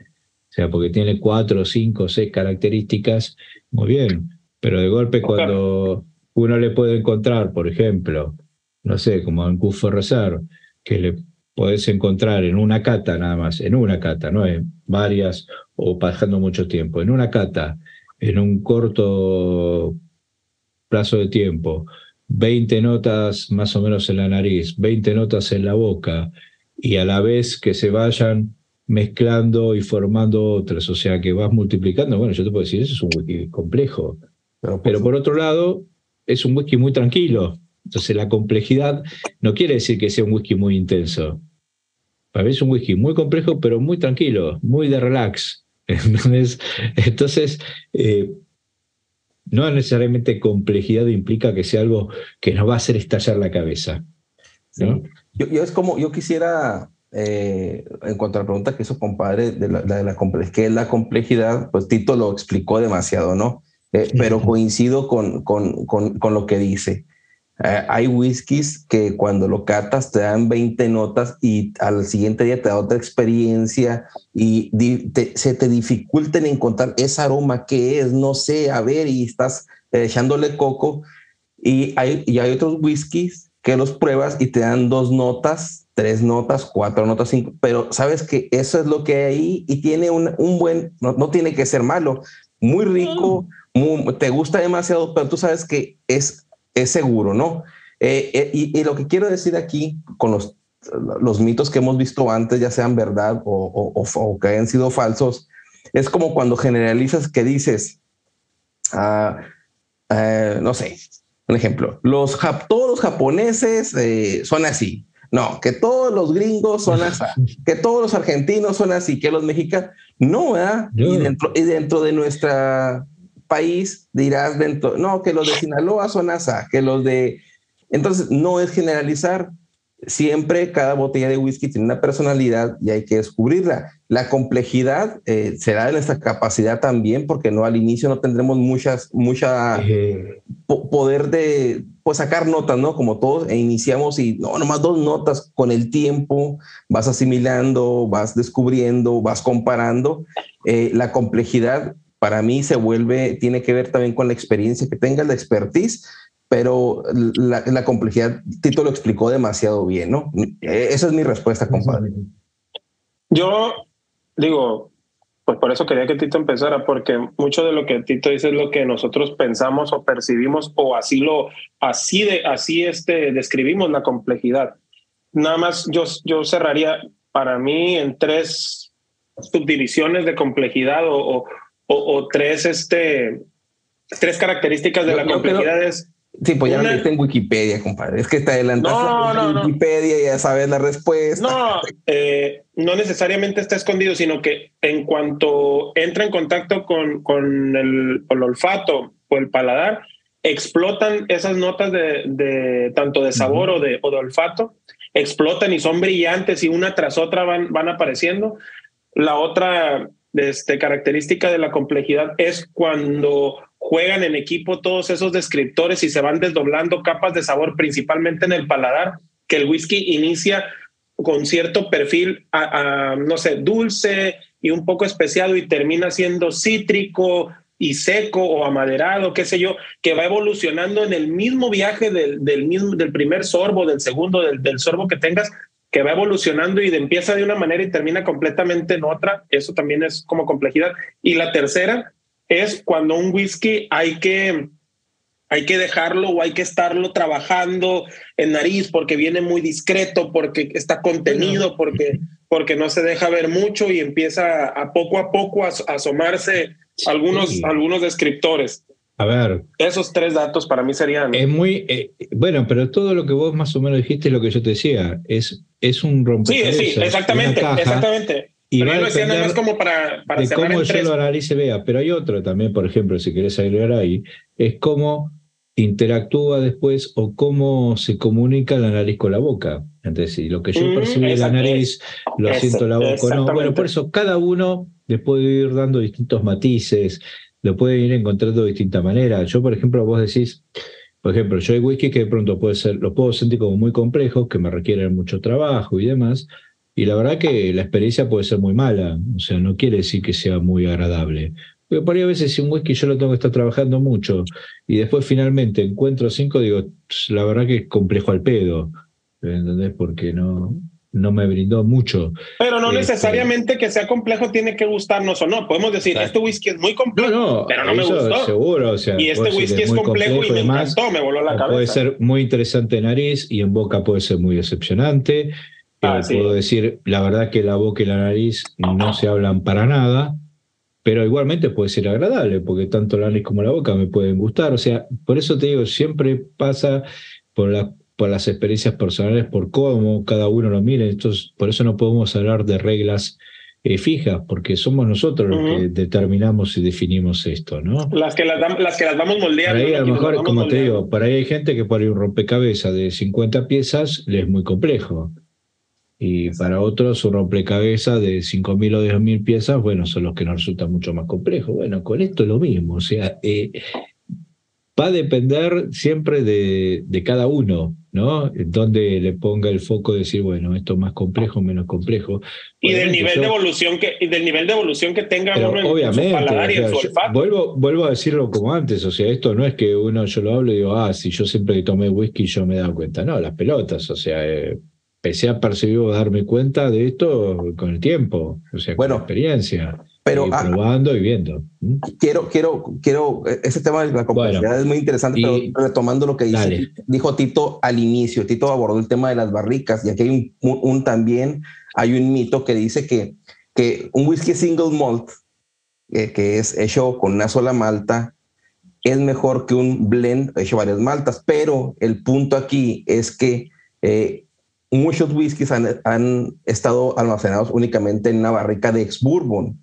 Speaker 2: sea, porque tiene cuatro, cinco, seis características, muy bien, pero de golpe cuando, uno le puede encontrar, por ejemplo, no sé, como en Cufo Reserve, que le podés encontrar en una cata nada más, en una cata, no en varias o pasando mucho tiempo, en una cata, en un corto plazo de tiempo, 20 notas más o menos en la nariz, 20 notas en la boca, y a la vez que se vayan mezclando y formando otras, o sea que vas multiplicando, bueno, yo te puedo decir, eso es un whisky complejo, pero, pero por otro lado, es un whisky muy tranquilo, entonces la complejidad no quiere decir que sea un whisky muy intenso, para mí es un whisky muy complejo, pero muy tranquilo, muy de relax. <laughs> Entonces, eh, no necesariamente complejidad implica que sea algo que nos va a hacer estallar la cabeza.
Speaker 4: Yo, es como, yo quisiera, eh, en cuanto a la pregunta que hizo compadre de la, de la ¿qué es la complejidad? Pues Tito lo explicó demasiado, ¿no? Eh, pero coincido con, con, con, con, lo que dice. Eh, hay whiskies que cuando lo catas te dan 20 notas y al siguiente día te da otra experiencia y se te dificulta en encontrar ese aroma que es, no sé, a ver, y estás echándole coco. Y hay, y hay otros whiskies que los pruebas y te dan dos notas, tres notas, cuatro notas, cinco, pero sabes que eso es lo que hay ahí y tiene un, un buen, no, no, tiene que ser malo, muy rico, muy, te gusta demasiado, pero tú sabes que es es seguro, ¿no? Eh, eh, y, lo que quiero decir aquí con los, los mitos que hemos visto antes, ya sean verdad o, o, que hayan sido falsos, es como cuando generalizas que dices, ah, eh, no sé, un ejemplo, los todos los japoneses son así. No, que todos los gringos son así, <laughs> que todos los argentinos son así, que los mexicanos, no, ¿verdad? Y, dentro, y dentro de nuestra país dirás dentro, no, que los de Sinaloa son asa, que los de... Entonces, no es generalizar. Siempre cada botella de whisky tiene una personalidad y hay que descubrirla. La complejidad eh, será de nuestra capacidad también, porque no al inicio no tendremos muchas, mucha poder de pues, sacar notas, ¿no? Como todos, e iniciamos y no, nomás dos notas con el tiempo, vas asimilando, vas descubriendo, vas comparando. Eh, la complejidad para mí se vuelve, tiene que ver también con la experiencia que tenga, la expertise, pero la, complejidad, Tito lo explicó demasiado bien, ¿no? E, esa es mi respuesta, compadre.
Speaker 5: Yo digo, pues por eso quería que Tito empezara, porque mucho de lo que Tito dice es lo que nosotros pensamos o percibimos o así lo, así de, así este, describimos la complejidad. Nada más yo, yo cerraría para mí en tres subdivisiones de complejidad o, o, tres, este, tres características de la complejidad es...
Speaker 4: Sí, pues ya lo viste en Wikipedia, compadre. Es que está adelantado no, no, Wikipedia y ya sabes la respuesta.
Speaker 5: No, eh, no necesariamente está escondido, sino que en cuanto entra en contacto con, con el, olfato o el paladar, explotan esas notas de, de tanto de sabor o, de, o de olfato, explotan y son brillantes y una tras otra van, van apareciendo. La otra este, característica de la complejidad es cuando juegan en equipo todos esos descriptores y se van desdoblando capas de sabor, principalmente en el paladar, que el whisky inicia con cierto perfil, a, no sé, dulce y un poco especiado y termina siendo cítrico y seco o amaderado, qué sé yo, que va evolucionando en el mismo viaje del, del mismo, del primer sorbo, del segundo, del, del sorbo que tengas, que va evolucionando y de empieza de una manera y termina completamente en otra. Eso también es como complejidad. Y la tercera es cuando un whisky hay que, hay que dejarlo o hay que estarlo trabajando en nariz porque viene muy discreto, porque está contenido, porque, porque no se deja ver mucho y empieza a poco a poco a, asomarse algunos, algunos descriptores.
Speaker 2: A ver.
Speaker 5: Esos tres datos para mí serían.
Speaker 2: Es muy. Eh, bueno, pero todo lo que vos más o menos dijiste es lo que yo te decía. Es, es un rompecabezas.
Speaker 5: Sí, sí, exactamente. exactamente.
Speaker 2: Y va a es como para, para de cómo yo lo analice vea. Pero hay otro también, por ejemplo, si querés agregar ahí, es cómo interactúa después o cómo se comunica la nariz con la boca. Entonces, si lo que yo mm, percibo en la nariz lo siento en la boca no. Bueno, por eso cada uno le puede ir dando distintos matices lo pueden ir encontrando de distinta manera. Yo, por ejemplo, vos decís, por ejemplo, yo hay whisky que de pronto puede ser, lo puedo sentir como muy complejo, que me requieren mucho trabajo y demás, y la verdad que la experiencia puede ser muy mala, o sea, no quiere decir que sea muy agradable. Porque por ahí a veces si un whisky yo lo tengo que estar trabajando mucho y después finalmente encuentro cinco, digo, la verdad que es complejo al pedo. ¿Entendés? Porque no, no me brindó mucho.
Speaker 5: Pero no este, necesariamente que sea complejo tiene que gustarnos o no. Podemos decir, este whisky es muy complejo, no, pero no me gustó.
Speaker 2: Seguro, o sea,
Speaker 5: y este whisky es, complejo, y me encantó, me voló la cabeza.
Speaker 2: Puede ser muy interesante en nariz y en boca puede ser muy decepcionante. Ah, puedo decir, la verdad que la boca y la nariz no se hablan para nada, pero igualmente puede ser agradable, porque tanto la nariz como la boca me pueden gustar. O sea, por eso te digo, siempre pasa por la por las experiencias personales, por cómo cada uno lo mire. Entonces, por eso no podemos hablar de reglas eh, fijas, porque somos nosotros los que determinamos y definimos esto, ¿no?
Speaker 5: Las que las, las, que las vamos moldeando.
Speaker 2: Por ahí, a lo mejor, como te digo, para ahí hay gente que por ahí un rompecabezas de 50 piezas le es muy complejo. Y para otros un rompecabezas de 5.000 o 10.000 piezas, bueno, son los que nos resulta mucho más complejo. Bueno, con esto es lo mismo. O sea, eh, va a depender siempre de, de, cada uno, ¿no? Donde le ponga el foco de decir, bueno, esto es más complejo, menos complejo.
Speaker 5: Y del nivel de evolución que, del nivel de evolución que tenga uno en,
Speaker 2: obviamente,
Speaker 5: su paladar y en su olfato.
Speaker 2: Vuelvo, vuelvo a decirlo como antes, o sea, esto no es que uno yo lo hablo y digo, ah, si yo siempre tomé whisky yo me he dado cuenta. No, las pelotas, o sea, eh, empecé a percibir o darme cuenta de esto con el tiempo, o sea, con la experiencia. Pero, ah, probando y viendo.
Speaker 4: Quiero, quiero, quiero, ese tema de la complejidad es muy interesante, pero retomando lo que dice, dijo Tito al inicio, Tito abordó el tema de las barricas y aquí hay un, también, hay un mito que dice que, que un whisky single malt, eh, que es hecho con una sola malta, es mejor que un blend hecho varias maltas, pero el punto aquí es que eh, muchos whiskies han, han, estado almacenados únicamente en una barrica de ex bourbon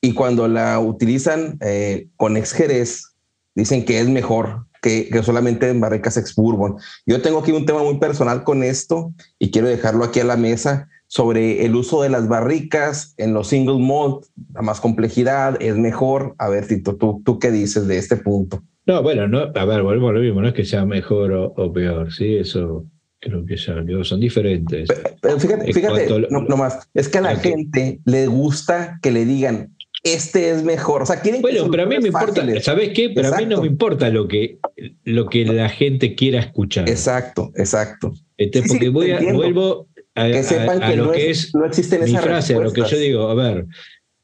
Speaker 4: y cuando la utilizan eh, con ex Jerez, dicen que es mejor que, que, solamente en barricas ex bourbon. Yo tengo aquí un tema muy personal con esto y quiero dejarlo aquí a la mesa sobre el uso de las barricas en los single malt, la más complejidad, es mejor. A ver, Tito, ¿tú, tú qué dices de este punto?
Speaker 2: No, bueno, no, a ver, volvemos a lo mismo, no es que sea mejor o, peor, sí, eso creo que ya son diferentes.
Speaker 4: Pero, fíjate, fíjate, no, más, es que a la gente le gusta que le digan, este es mejor. O sea, quieren
Speaker 2: bueno, pero a mí me importa, ¿sabes qué? Pero a mí no me importa lo que, lo que la gente quiera escuchar.
Speaker 4: Exacto, exacto.
Speaker 2: Este, porque voy a, vuelvo a,
Speaker 4: que sepan que lo no que es, no existen
Speaker 2: mi frase, a lo que yo digo. A ver,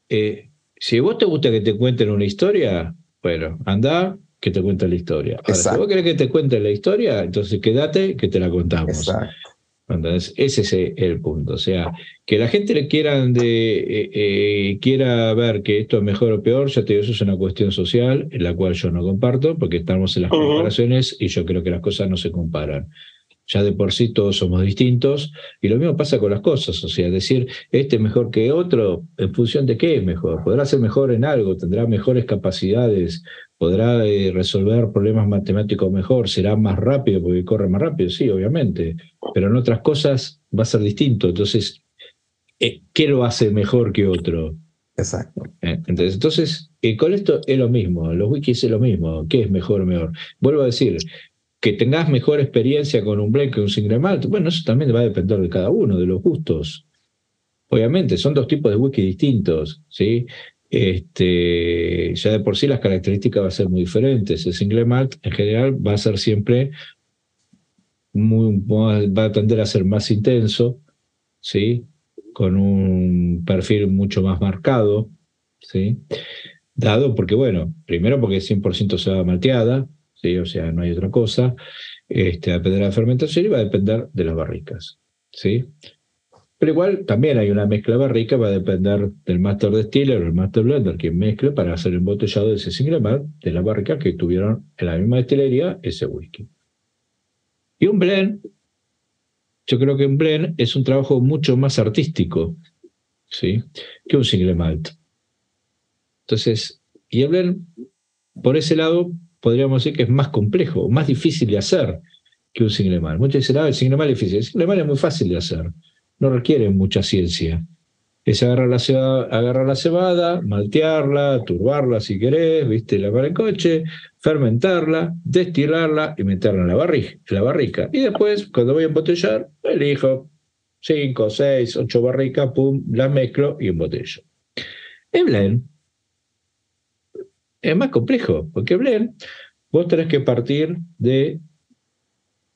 Speaker 2: eh, si vos te gusta que te cuenten una historia, bueno, anda que te cuente la historia. Ahora, si vos querés que te cuente la historia, entonces quédate que te la contamos. Exacto. Entonces, ese es el punto. O sea, que la gente le quieran de, eh, eh, quiera ver que esto es mejor o peor, ya te digo, eso es una cuestión social en la cual yo no comparto, porque estamos en las comparaciones y yo creo que las cosas no se comparan. Ya de por sí todos somos distintos y lo mismo pasa con las cosas, o sea, decir este es mejor que otro en función de qué es mejor. Podrá ser mejor en algo, tendrá mejores capacidades, podrá eh, resolver problemas matemáticos mejor, será más rápido porque corre más rápido, sí, obviamente, pero en otras cosas va a ser distinto. Entonces, eh, ¿qué lo hace mejor que otro?
Speaker 4: Exacto.
Speaker 2: Eh, entonces, entonces con esto es lo mismo, los wikis es lo mismo, ¿qué es mejor o mejor? Vuelvo a decir, que tengas mejor experiencia con un blend que un single malt, bueno, eso también va a depender de cada uno, de los gustos. Obviamente, son dos tipos de whisky distintos, ¿sí? Este, ya de por sí las características van a ser muy diferentes. El single malt en general va a ser siempre muy, va a tender a ser más intenso, ¿sí? Con un perfil mucho más marcado, ¿sí? Dado porque, bueno, primero porque es 100% se va malteada, ¿sí? O sea, no hay otra cosa. Este, a depender de la fermentación y va a depender de las barricas, ¿sí? Pero igual también hay una mezcla barrica, va a depender del master distiller o el master blender que mezcle para hacer el embotellado de ese single malt de la barrica que tuvieron en la misma destilería ese whisky. Y un blend, yo creo que un blend es un trabajo mucho más artístico, ¿sí? Que un single malt. Entonces, y el blend, por ese lado, podríamos decir que es más complejo, más difícil de hacer que un single malt. Muchos dicen, ah, el single malt es difícil. El single malt es muy fácil de hacer no requiere mucha ciencia. Es agarrar la, cebada, la cebada, maltearla, turbarla si querés, viste, la para el coche, fermentarla, destilarla y meterla en la, barrica, la barrica. Y después, cuando voy a embotellar, elijo cinco, seis, ocho barricas, pum, las mezclo y embotello. El blend es más complejo, porque blend, vos tenés que partir de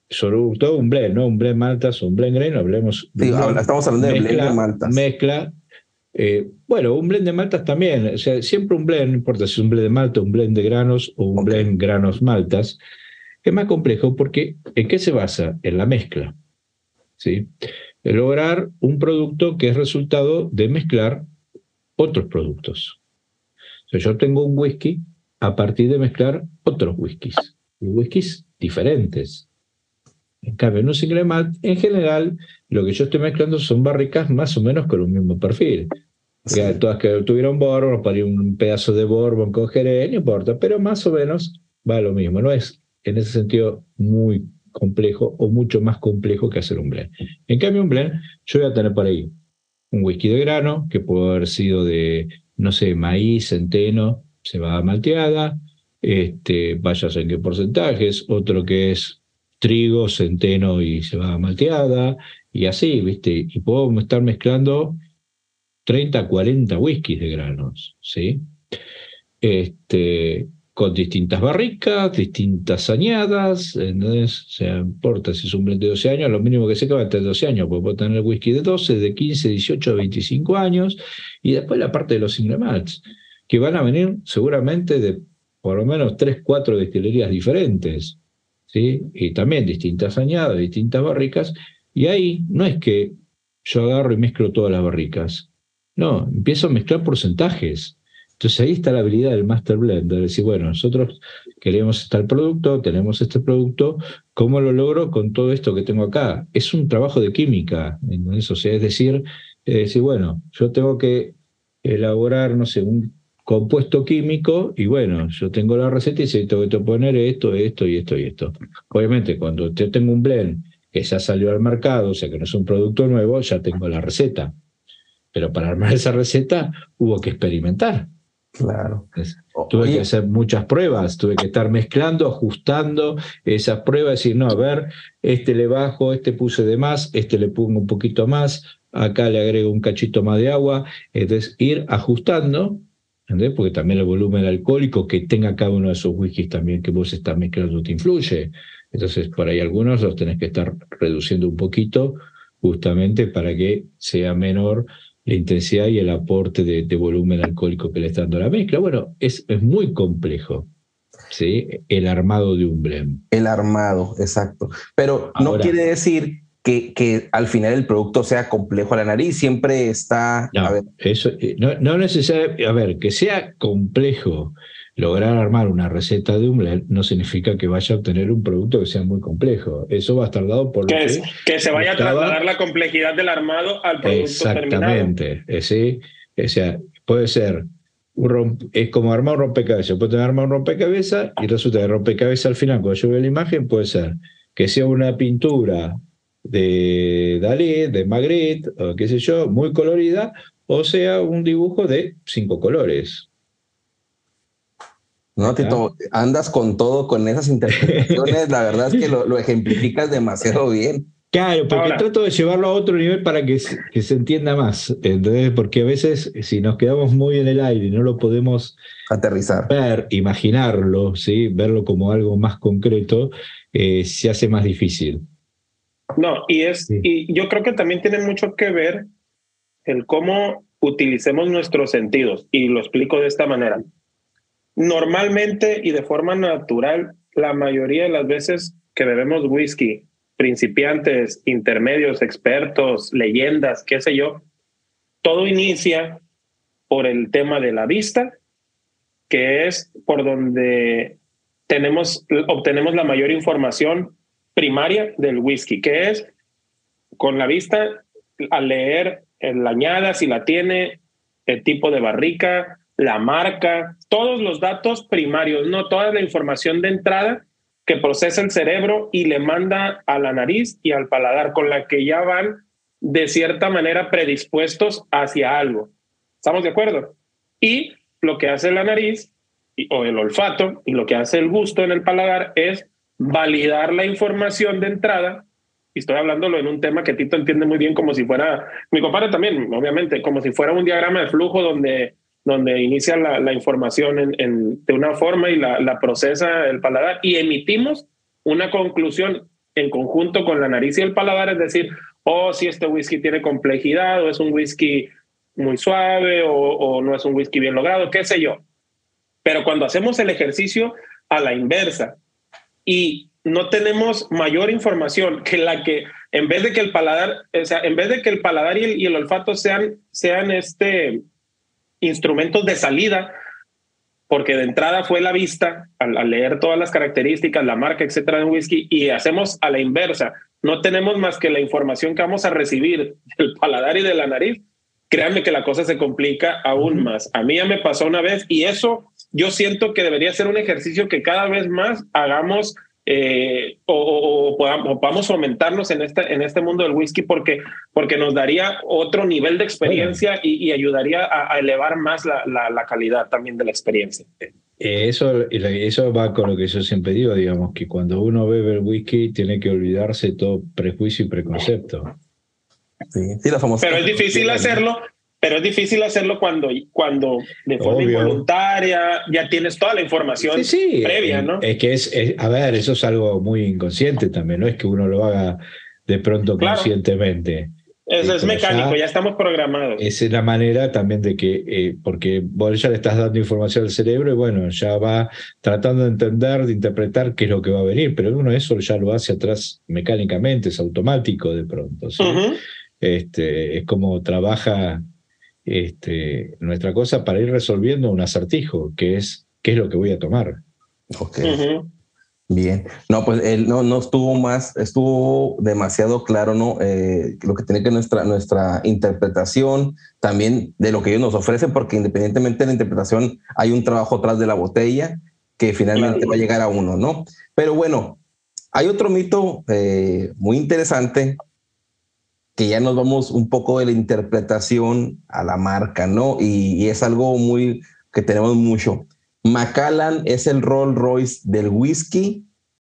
Speaker 2: sobre todo un blend, ¿no? Un blend maltas, un blend grain, hablemos.
Speaker 4: Sí, estamos hablando de blend de maltas.
Speaker 2: Mezcla. Eh, bueno, un blend de maltas también, o sea, siempre un blend, no importa si es un blend de malta, un blend de granos o un blend granos maltas, es más complejo porque ¿en qué se basa? En la mezcla. ¿sí? Lograr un producto que es resultado de mezclar otros productos. O sea, yo tengo un whisky a partir de mezclar otros whiskies, whiskies diferentes. En cambio, en un single malt, en general, lo que yo estoy mezclando son barricas más o menos con un mismo perfil. Todas que tuvieron bourbon, para un pedazo de bourbon con jerez, no importa, pero más o menos va lo mismo. No es en ese sentido muy complejo o mucho más complejo que hacer un blend. En cambio, un blend, yo voy a tener por ahí un whisky de grano, que puede haber sido de, no sé, maíz, centeno, cebada malteada, este, vayas en qué porcentajes, otro que es trigo, centeno y cebada malteada, y así, ¿viste? Y puedo estar mezclando 30, 40 whiskies de granos, ¿sí? Este, con distintas barricas, distintas añadas, entonces, o sea, importa si es un blend de 12 años, lo mínimo que sé que va a tener 12 años, porque puedo tener whisky de 12, de 15, 18, 25 años, y después la parte de los single malts, que van a venir seguramente de por lo menos 3, 4 destilerías diferentes, ¿sí? y también distintas añadas, distintas barricas, y ahí no es que yo agarro y mezclo todas las barricas, no, empiezo a mezclar porcentajes. Entonces ahí está la habilidad del Master Blend, de decir, bueno, nosotros queremos este producto, tenemos este producto, ¿cómo lo logro con todo esto que tengo acá? Es un trabajo de química, eso, es decir, es decir, bueno, yo tengo que elaborar, no sé, un compuesto químico y bueno, yo tengo la receta y sé, tengo que poner esto, esto y esto y esto. Obviamente, cuando yo tengo un blend que ya salió al mercado, o sea que no es un producto nuevo, ya tengo la receta. Pero para armar <laughs> esa receta hubo que experimentar.
Speaker 4: Claro.
Speaker 2: tuve que hacer muchas pruebas, tuve que estar mezclando, ajustando esas pruebas, decir, no, a ver, este le bajo, este puse de más, este le pongo un poquito más, acá le agrego un cachito más de agua, entonces ir ajustando porque también el volumen alcohólico que tenga cada uno de esos whiskies también que vos estás mezclando te influye. Entonces, por ahí algunos los tenés que estar reduciendo un poquito justamente para que sea menor la intensidad y el aporte de, volumen alcohólico que le está dando la mezcla. Bueno, es, es muy complejo. ¿sí? El armado de un blend.
Speaker 4: El armado, exacto. Pero no quiere decir que, al final el producto sea complejo a la nariz, siempre está...
Speaker 2: No, Eso, eh, no, no necesariamente, a ver, que sea complejo lograr armar una receta de blend no significa que vaya a obtener un producto que sea muy complejo. Eso va a estar dado por...
Speaker 5: Que, que, que se vaya a trasladar la complejidad del armado al producto
Speaker 2: Exactamente, eh, sí. O sea, puede ser... es como armar un rompecabezas. Puede tener armar un rompecabezas y resulta que el rompecabezas al final, cuando yo veo la imagen, puede ser que sea una pintura de Dalí, de Magritte, o qué sé yo, muy colorida, o sea, un dibujo de cinco colores.
Speaker 4: No, Tito, andas con todo, con esas interpretaciones, la verdad es que lo, ejemplificas demasiado bien.
Speaker 2: Claro, porque trato de llevarlo a otro nivel para que, que, se entienda más. Entonces, porque a veces si nos quedamos muy en el aire y no lo podemos
Speaker 4: aterrizar,
Speaker 2: ver, imaginarlo, ¿sí? verlo como algo más concreto, eh, se hace más difícil.
Speaker 5: No, y es, y yo creo que también tiene mucho que ver el cómo utilicemos nuestros sentidos. Y lo explico de esta manera. Normalmente y de forma natural, la mayoría de las veces que bebemos whisky, principiantes, intermedios, expertos, leyendas, qué sé yo, todo inicia por el tema de la vista, que es por donde tenemos, obtenemos la mayor información primaria del whisky, que es con la vista al leer la añada, si la tiene, el tipo de barrica, la marca, todos los datos primarios, no toda la información de entrada que procesa el cerebro y le manda a la nariz y al paladar, con la que ya van de cierta manera predispuestos hacia algo. ¿Estamos de acuerdo? Y lo que hace la nariz o el olfato y lo que hace el gusto en el paladar es validar la información de entrada, y estoy hablándolo en un tema que Tito entiende muy bien como si fuera, mi compadre también, obviamente, como si fuera un diagrama de flujo donde donde inicia la, información en, de una forma y la, procesa el paladar y emitimos una conclusión en conjunto con la nariz y el paladar, es decir, oh, si este whisky tiene complejidad o es un whisky muy suave o, no es un whisky bien logrado, qué sé yo. Pero cuando hacemos el ejercicio a la inversa y no tenemos mayor información que la que en vez de que el paladar, o sea, en vez de que el paladar y el, y el olfato sean, sean este instrumentos de salida, porque de entrada fue la vista, al, leer todas las características, la marca, etcétera, de un whisky, y hacemos a la inversa. No tenemos más que la información que vamos a recibir del paladar y de la nariz. Créanme que la cosa se complica aún más. A mí ya me pasó una vez y eso yo siento que debería ser un ejercicio que cada vez más hagamos eh, o, podamos, fomentarnos en este, en este mundo del whisky porque, porque nos daría otro nivel de experiencia y, ayudaría a, elevar más la, la, calidad también de la experiencia.
Speaker 2: Eso, eso va con lo que yo siempre digo, digamos, que cuando uno bebe el whisky tiene que olvidarse todo prejuicio y preconcepto.
Speaker 5: Sí, sí, la famosa. Pero es difícil hacerlo pero es difícil hacerlo cuando, cuando de forma involuntaria ya tienes toda la información previa, ¿no?
Speaker 2: Es que es, a ver, eso es algo muy inconsciente también, no es que uno lo haga de pronto conscientemente.
Speaker 5: Eso es mecánico, ya, estamos programados.
Speaker 2: Esa es la manera también de que, eh, porque vos ya le estás dando información al cerebro y bueno, ya va tratando de entender, de interpretar qué es lo que va a venir, pero uno eso ya lo hace atrás mecánicamente, es automático de pronto. este, es como trabaja este, nuestra cosa para ir resolviendo un acertijo, que es qué es lo que voy a tomar.
Speaker 4: Ok. Bien. No, pues él no, no estuvo más, estuvo demasiado claro, ¿no? Eh, lo que tiene que nuestra, nuestra interpretación también de lo que ellos nos ofrecen, porque independientemente de la interpretación, hay un trabajo atrás de la botella que finalmente va a llegar a uno, ¿no? Pero bueno, hay otro mito eh, muy interesante que ya nos vamos un poco de la interpretación a la marca, ¿no? Y, es algo muy que tenemos mucho. Macallan es el Rolls Royce del whisky